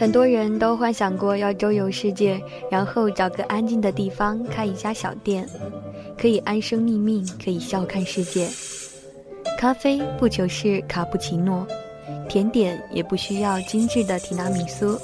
很多人都幻想过要周游世界，然后找个安静的地方开一家小店，可以安身立命，可以笑看世界。咖啡不求是卡布奇诺，甜点也不需要精致的提拉米苏，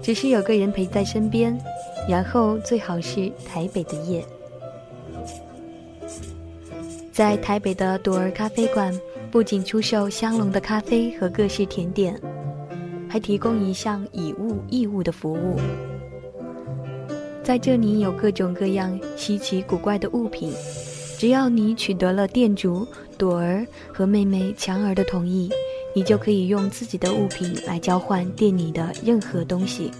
只是有个人陪在身边，然后最好是台北的夜。在台北的朵儿咖啡馆，不仅出售香浓的咖啡和各式甜点。还提供一项以物易物的服务，在这里有各种各样稀奇古怪的物品，只要你取得了店主朵儿和妹妹强儿的同意，你就可以用自己的物品来交换店里的任何东西，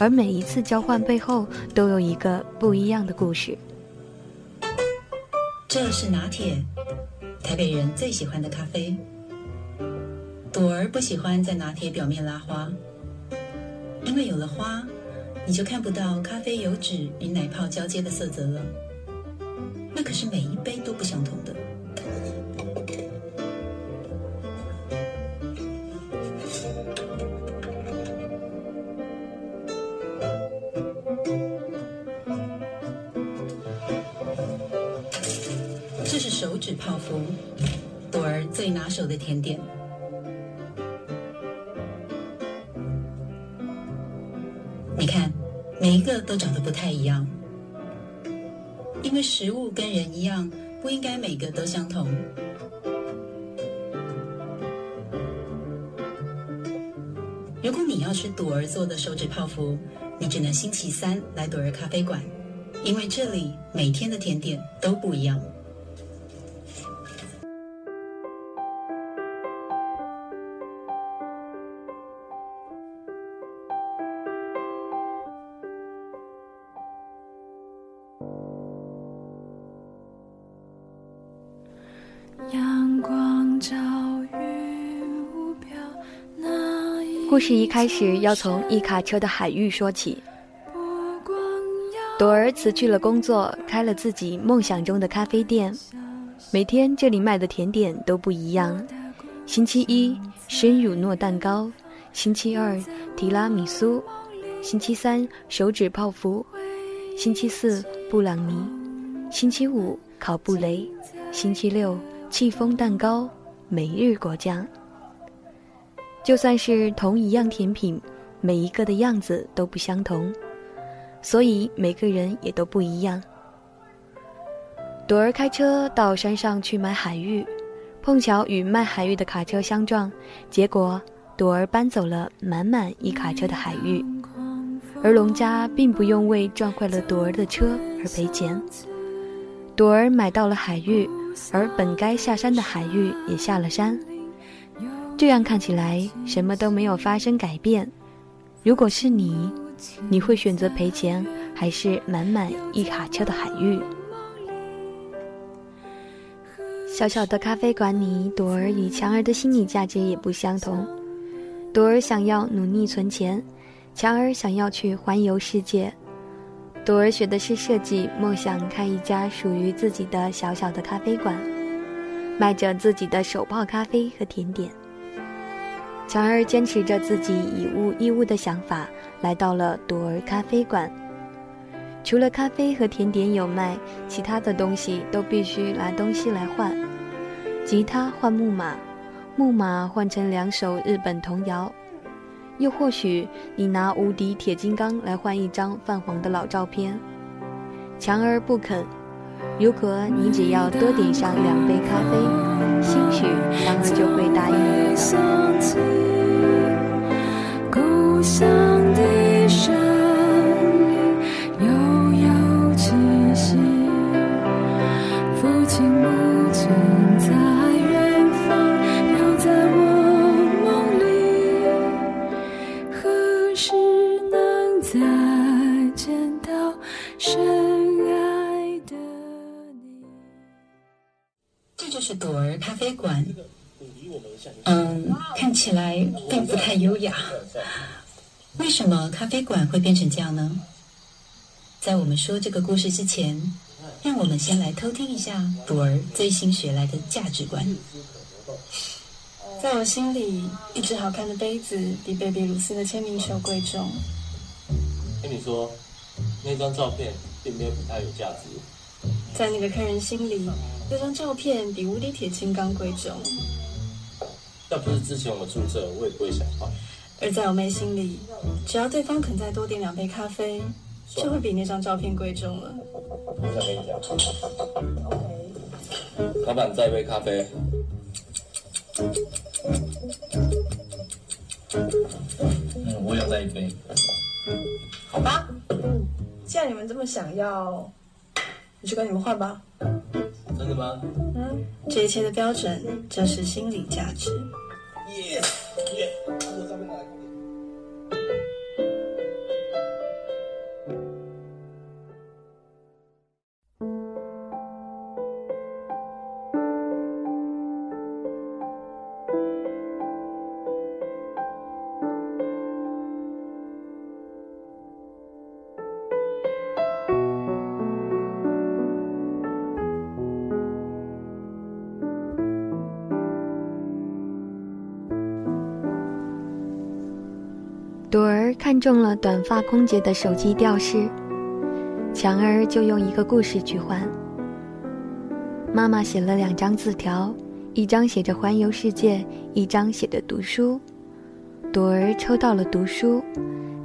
而每一次交换背后都有一个不一样的故事。这是拿铁，台北人最喜欢的咖啡。朵儿不喜欢在拿铁表面拉花，因为有了花，你就看不到咖啡油脂与奶泡交接的色泽了。那可是每一杯都不相同的。这是手指泡芙，朵儿最拿手的甜点。都长得不太一样，因为食物跟人一样，不应该每个都相同。如果你要吃朵儿做的手指泡芙，你只能星期三来朵儿咖啡馆，因为这里每天的甜点都不一样。故事一开始要从一卡车的海域说起。朵儿辞去了工作，开了自己梦想中的咖啡店。每天这里卖的甜点都不一样：星期一生乳酪蛋糕，星期二提拉米苏，星期三手指泡芙，星期四布朗尼，星期五烤布雷，星期六戚风蛋糕，每日果酱。就算是同一样甜品，每一个的样子都不相同，所以每个人也都不一样。朵儿开车到山上去买海芋，碰巧与卖海芋的卡车相撞，结果朵儿搬走了满满一卡车的海芋，而农家并不用为撞坏了朵儿的车而赔钱。朵儿买到了海芋，而本该下山的海芋也下了山。这样看起来什么都没有发生改变。如果是你，你会选择赔钱，还是满满一卡车的海域？小小的咖啡馆里，朵儿与强儿的心理价值也不相同。朵儿想要努力存钱，强儿想要去环游世界。朵儿学的是设计，梦想开一家属于自己的小小的咖啡馆，卖着自己的手泡咖啡和甜点。强儿坚持着自己以物易物的想法，来到了朵儿咖啡馆。除了咖啡和甜点有卖，其他的东西都必须拿东西来换。吉他换木马，木马换成两首日本童谣，又或许你拿无敌铁金刚来换一张泛黄的老照片。强儿不肯。如果你只要多点上两杯咖啡，兴许他们就会答应你。故乡的为什么咖啡馆会变成这样呢？在我们说这个故事之前，让我们先来偷听一下朵儿最新学来的价值观。在我心里，一只好看的杯子比贝比鲁斯的签名球贵重。跟你说，那张照片并没有比它有价值。在那个客人心里，那张照片比无敌铁金刚贵重。要不是之前我们注册，我也不会想换。而在我妹心里，只要对方肯再多点两杯咖啡。就会比那张照片贵重了。我想跟你讲。老板，再一杯咖啡。嗯，我也要再一杯。好吧，既然你们这么想要，我就跟你们换吧。真的吗？嗯，这一切的标准就是心理价值。耶耶，我上中了短发空姐的手机吊饰，强儿就用一个故事去换。妈妈写了两张字条，一张写着环游世界，一张写着读书。朵儿抽到了读书，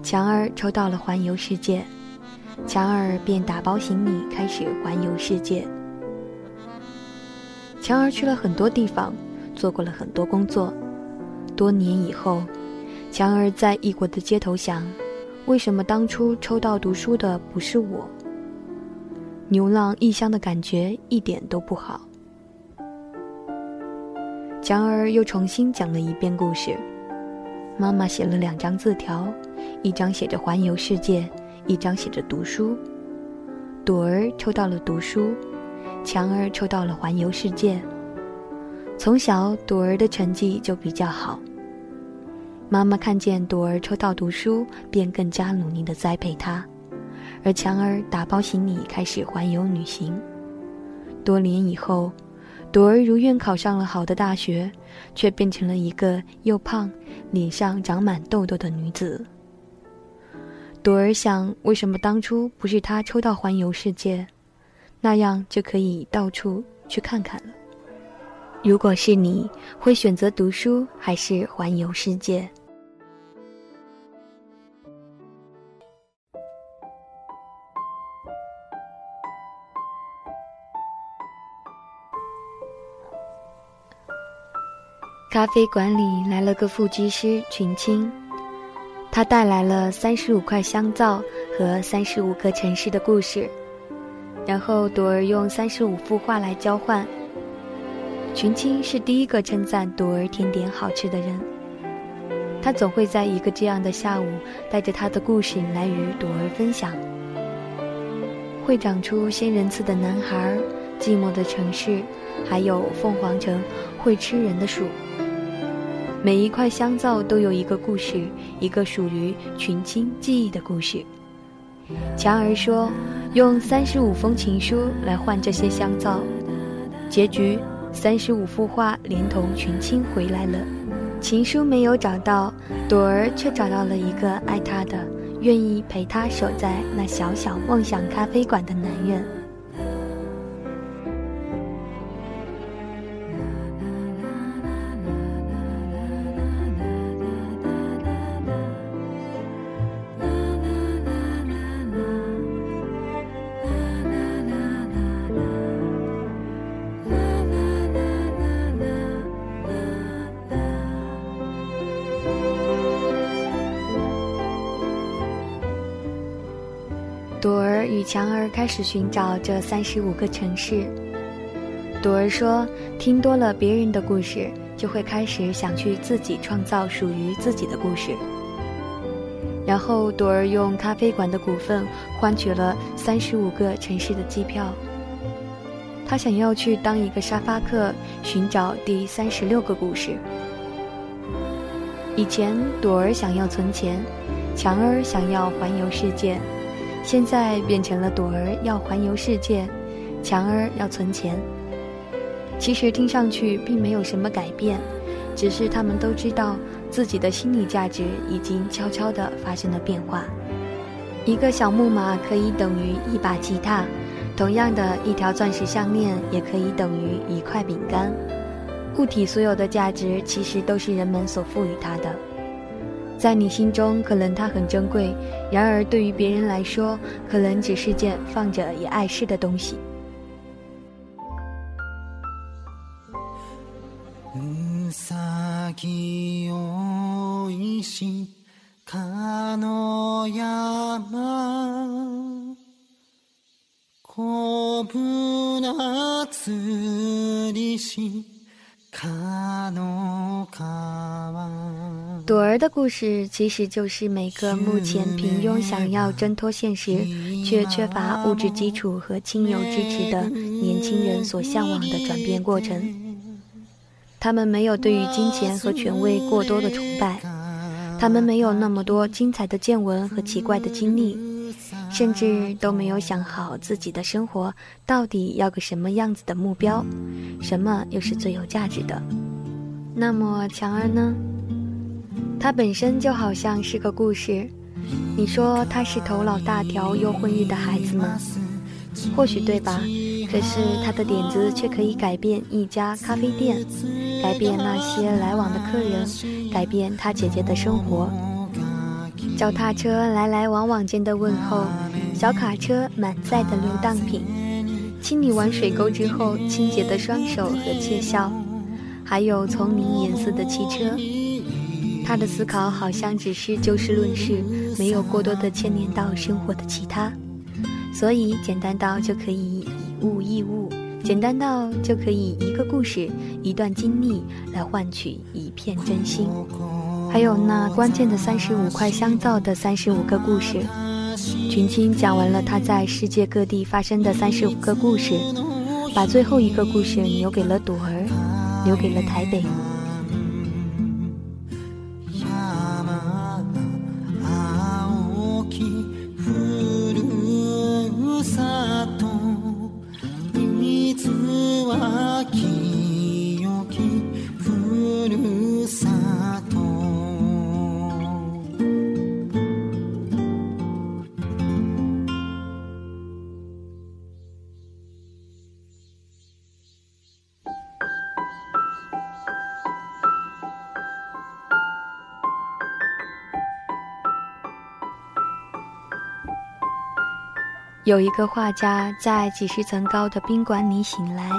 强儿抽到了环游世界，强儿便打包行李开始环游世界。强儿去了很多地方，做过了很多工作，多年以后。强儿在异国的街头想：为什么当初抽到读书的不是我？牛郎异乡的感觉一点都不好。强儿又重新讲了一遍故事。妈妈写了两张字条，一张写着环游世界，一张写着读书。朵儿抽到了读书，强儿抽到了环游世界。从小，朵儿的成绩就比较好。妈妈看见朵儿抽到读书，便更加努力地栽培她，而强儿打包行李开始环游旅行。多年以后，朵儿如愿考上了好的大学，却变成了一个又胖、脸上长满痘痘的女子。朵儿想，为什么当初不是她抽到环游世界，那样就可以到处去看看了？如果是你，会选择读书还是环游世界？咖啡馆里来了个副机师群青，他带来了三十五块香皂和三十五个城市的故事，然后朵儿用三十五幅画来交换。群青是第一个称赞朵儿甜点好吃的人。他总会在一个这样的下午，带着他的故事来与朵儿分享。会长出仙人刺的男孩，寂寞的城市，还有凤凰城会吃人的树。每一块香皂都有一个故事，一个属于群青记忆的故事。强儿说，用三十五封情书来换这些香皂，结局。三十五幅画连同群青回来了，情书没有找到，朵儿却找到了一个爱她的、愿意陪她守在那小小梦想咖啡馆的男人。强儿开始寻找这三十五个城市。朵儿说：“听多了别人的故事，就会开始想去自己创造属于自己的故事。”然后，朵儿用咖啡馆的股份换取了三十五个城市的机票。他想要去当一个沙发客，寻找第三十六个故事。以前，朵儿想要存钱，强儿想要环游世界。现在变成了朵儿要环游世界，强儿要存钱。其实听上去并没有什么改变，只是他们都知道自己的心理价值已经悄悄地发生了变化。一个小木马可以等于一把吉他，同样的一条钻石项链也可以等于一块饼干。物体所有的价值其实都是人们所赋予它的。在你心中，可能它很珍贵；然而对于别人来说，可能只是件放着也碍事的东西。朵儿的故事其实就是每个目前平庸、想要挣脱现实，却缺乏物质基础和亲友支持的年轻人所向往的转变过程。他们没有对于金钱和权威过多的崇拜，他们没有那么多精彩的见闻和奇怪的经历，甚至都没有想好自己的生活到底要个什么样子的目标，什么又是最有价值的。那么强儿呢？他本身就好像是个故事，你说他是头脑大条又混日的孩子吗？或许对吧？可是他的点子却可以改变一家咖啡店，改变那些来往的客人，改变他姐姐的生活。脚踏车来来往往间的问候，小卡车满载的流荡品，清理完水沟之后清洁的双手和窃笑，还有丛林颜色的汽车。他的思考好像只是就事论事，没有过多的牵连到生活的其他，所以简单到就可以以物易物，简单到就可以一个故事、一段经历来换取一片真心。还有那关键的三十五块香皂的三十五个故事，群青讲完了他在世界各地发生的三十五个故事，把最后一个故事留给了朵儿，留给了台北。有一个画家在几十层高的宾馆里醒来，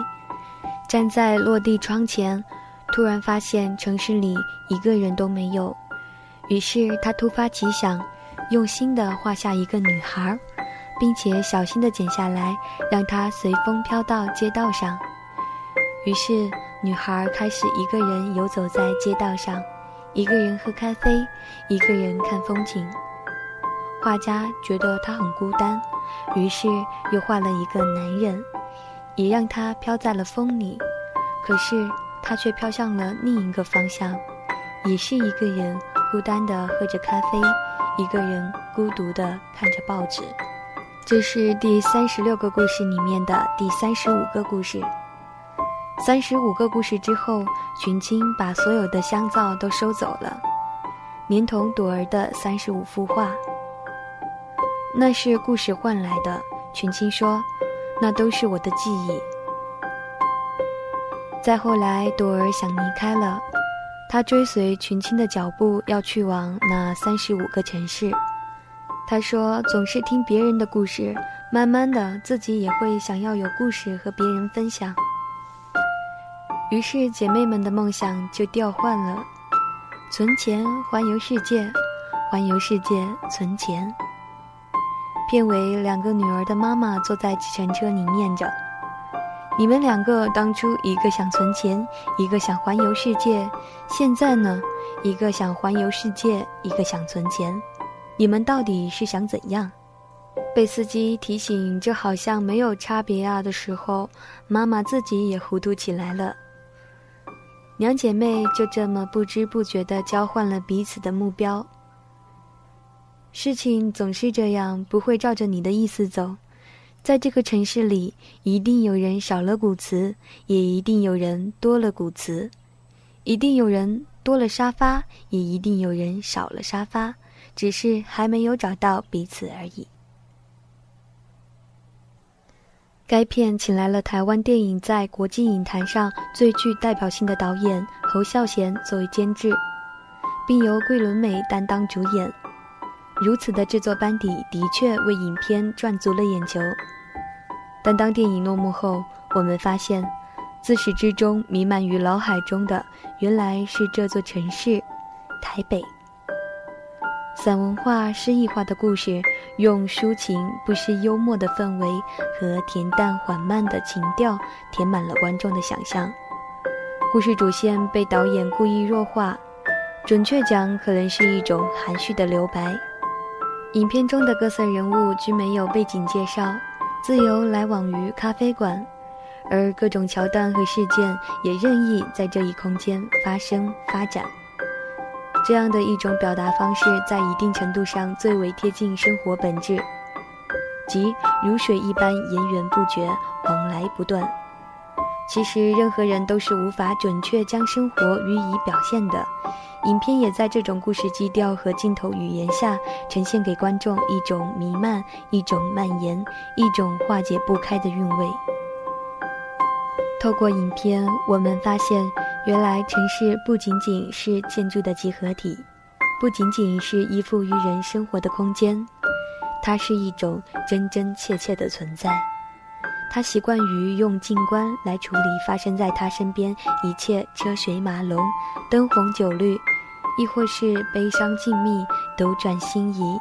站在落地窗前，突然发现城市里一个人都没有。于是他突发奇想，用心地画下一个女孩，并且小心地剪下来，让她随风飘到街道上。于是女孩开始一个人游走在街道上，一个人喝咖啡，一个人看风景。画家觉得她很孤单。于是又画了一个男人，也让他飘在了风里。可是他却飘向了另一个方向，也是一个人孤单地喝着咖啡，一个人孤独地看着报纸。这是第三十六个故事里面的第三十五个故事。三十五个故事之后，群青把所有的香皂都收走了，连同朵儿的三十五幅画。那是故事换来的，群青说：“那都是我的记忆。”再后来，朵儿想离开了，她追随群青的脚步，要去往那三十五个城市。她说：“总是听别人的故事，慢慢的自己也会想要有故事和别人分享。”于是，姐妹们的梦想就调换了：存钱环游世界，环游世界存钱。片尾，两个女儿的妈妈坐在计程车里念着：“你们两个当初一个想存钱，一个想环游世界，现在呢，一个想环游世界，一个想存钱，你们到底是想怎样？”被司机提醒这好像没有差别啊的时候，妈妈自己也糊涂起来了。两姐妹就这么不知不觉地交换了彼此的目标。事情总是这样，不会照着你的意思走。在这个城市里，一定有人少了古瓷，也一定有人多了古瓷；一定有人多了沙发，也一定有人少了沙发，只是还没有找到彼此而已。该片请来了台湾电影在国际影坛上最具代表性的导演侯孝贤作为监制，并由桂纶镁担当主演。如此的制作班底的确为影片赚足了眼球。但当电影落幕后，我们发现，自始至终弥漫于脑海中的，原来是这座城市——台北。散文化、诗意化的故事，用抒情不失幽默的氛围和恬淡缓慢的情调，填满了观众的想象。故事主线被导演故意弱化，准确讲，可能是一种含蓄的留白。影片中的各色人物均没有背景介绍。自由来往于咖啡馆，而各种桥段和事件也任意在这一空间发生发展。这样的一种表达方式，在一定程度上最为贴近生活本质，即如水一般源源不绝，往来不断。其实，任何人都是无法准确将生活予以表现的。影片也在这种故事基调和镜头语言下，呈现给观众一种弥漫、一种蔓延、一种化解不开的韵味。透过影片，我们发现，原来城市不仅仅是建筑的集合体，不仅仅是依附于人生活的空间，它是一种真真切切的存在。他习惯于用静观来处理发生在他身边一切车水马龙、灯红酒绿。亦或是悲伤静谧，斗转星移。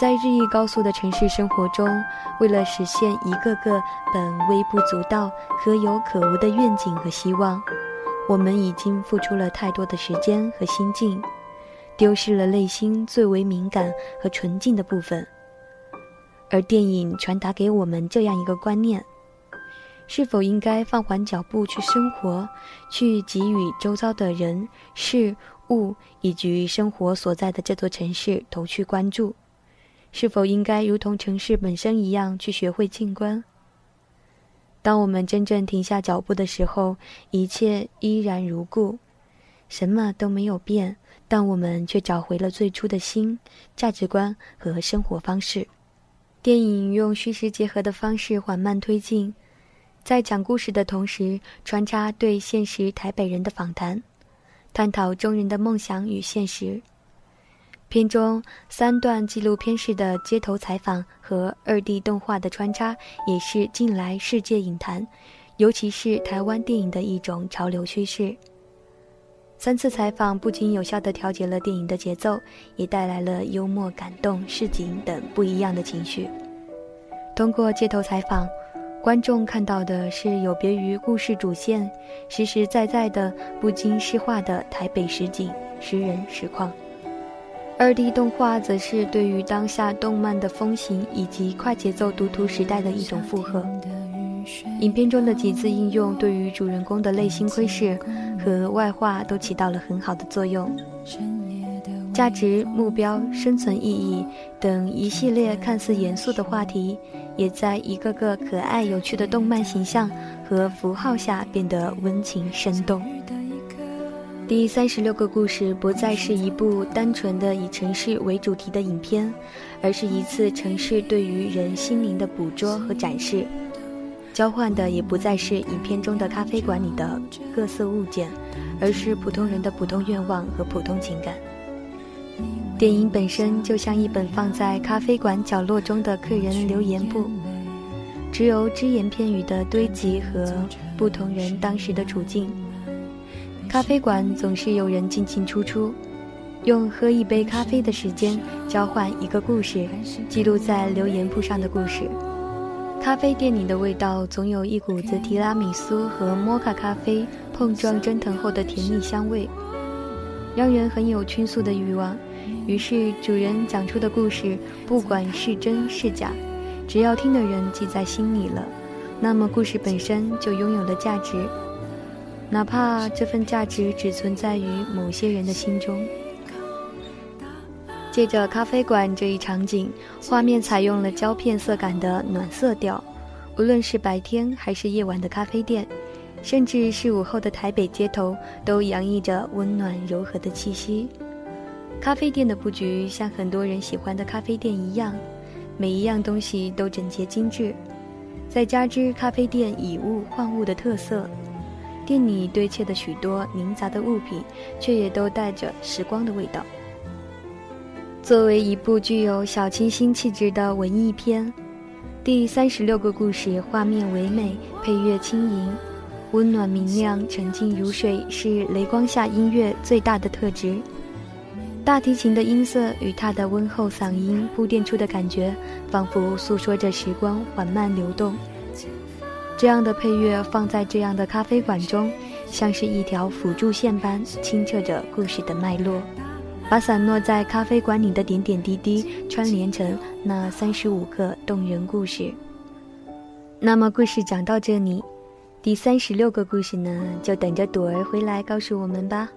在日益高速的城市生活中，为了实现一个个本微不足道、可有可无的愿景和希望，我们已经付出了太多的时间和心境，丢失了内心最为敏感和纯净的部分。而电影传达给我们这样一个观念。是否应该放缓脚步去生活，去给予周遭的人事物以及生活所在的这座城市投去关注？是否应该如同城市本身一样去学会静观？当我们真正停下脚步的时候，一切依然如故，什么都没有变，但我们却找回了最初的心、价值观和生活方式。电影用虚实结合的方式缓慢推进。在讲故事的同时，穿插对现实台北人的访谈，探讨中人的梦想与现实。片中三段纪录片式的街头采访和二 D 动画的穿插，也是近来世界影坛，尤其是台湾电影的一种潮流趋势。三次采访不仅有效地调节了电影的节奏，也带来了幽默、感动、市井等不一样的情绪。通过街头采访。观众看到的是有别于故事主线、实实在在的、不经诗化的台北实景、实人实况；二 D 动画则是对于当下动漫的风行以及快节奏读图时代的一种附和。影片中的几次应用，对于主人公的内心窥视和外化都起到了很好的作用。价值、目标、生存意义等一系列看似严肃的话题。也在一个个可爱有趣的动漫形象和符号下变得温情生动。第三十六个故事不再是一部单纯的以城市为主题的影片，而是一次城市对于人心灵的捕捉和展示。交换的也不再是影片中的咖啡馆里的各色物件，而是普通人的普通愿望和普通情感。电影本身就像一本放在咖啡馆角落中的客人留言簿，只有只言片语的堆积和不同人当时的处境。咖啡馆总是有人进进出出，用喝一杯咖啡的时间交换一个故事，记录在留言簿上的故事。咖啡店里的味道总有一股子提拉米苏和摩卡咖啡碰撞蒸腾后的甜蜜香味，让人很有倾诉的欲望。于是，主人讲出的故事，不管是真是假，只要听的人记在心里了，那么故事本身就拥有了价值，哪怕这份价值只存在于某些人的心中。借着咖啡馆这一场景，画面采用了胶片色感的暖色调。无论是白天还是夜晚的咖啡店，甚至是午后的台北街头，都洋溢着温暖柔和的气息。咖啡店的布局像很多人喜欢的咖啡店一样，每一样东西都整洁精致。再加之咖啡店以物换物的特色，店里堆砌的许多凝杂的物品，却也都带着时光的味道。作为一部具有小清新气质的文艺片，第三十六个故事画面唯美，配乐轻盈，温暖明亮，沉静如水，是雷光下音乐最大的特质。大提琴的音色与他的温厚嗓音铺垫出的感觉，仿佛诉说着时光缓慢流动。这样的配乐放在这样的咖啡馆中，像是一条辅助线般清澈着故事的脉络，把散落在咖啡馆里的点点滴滴串联成那三十五个动人故事。那么，故事讲到这里，第三十六个故事呢，就等着朵儿回来告诉我们吧。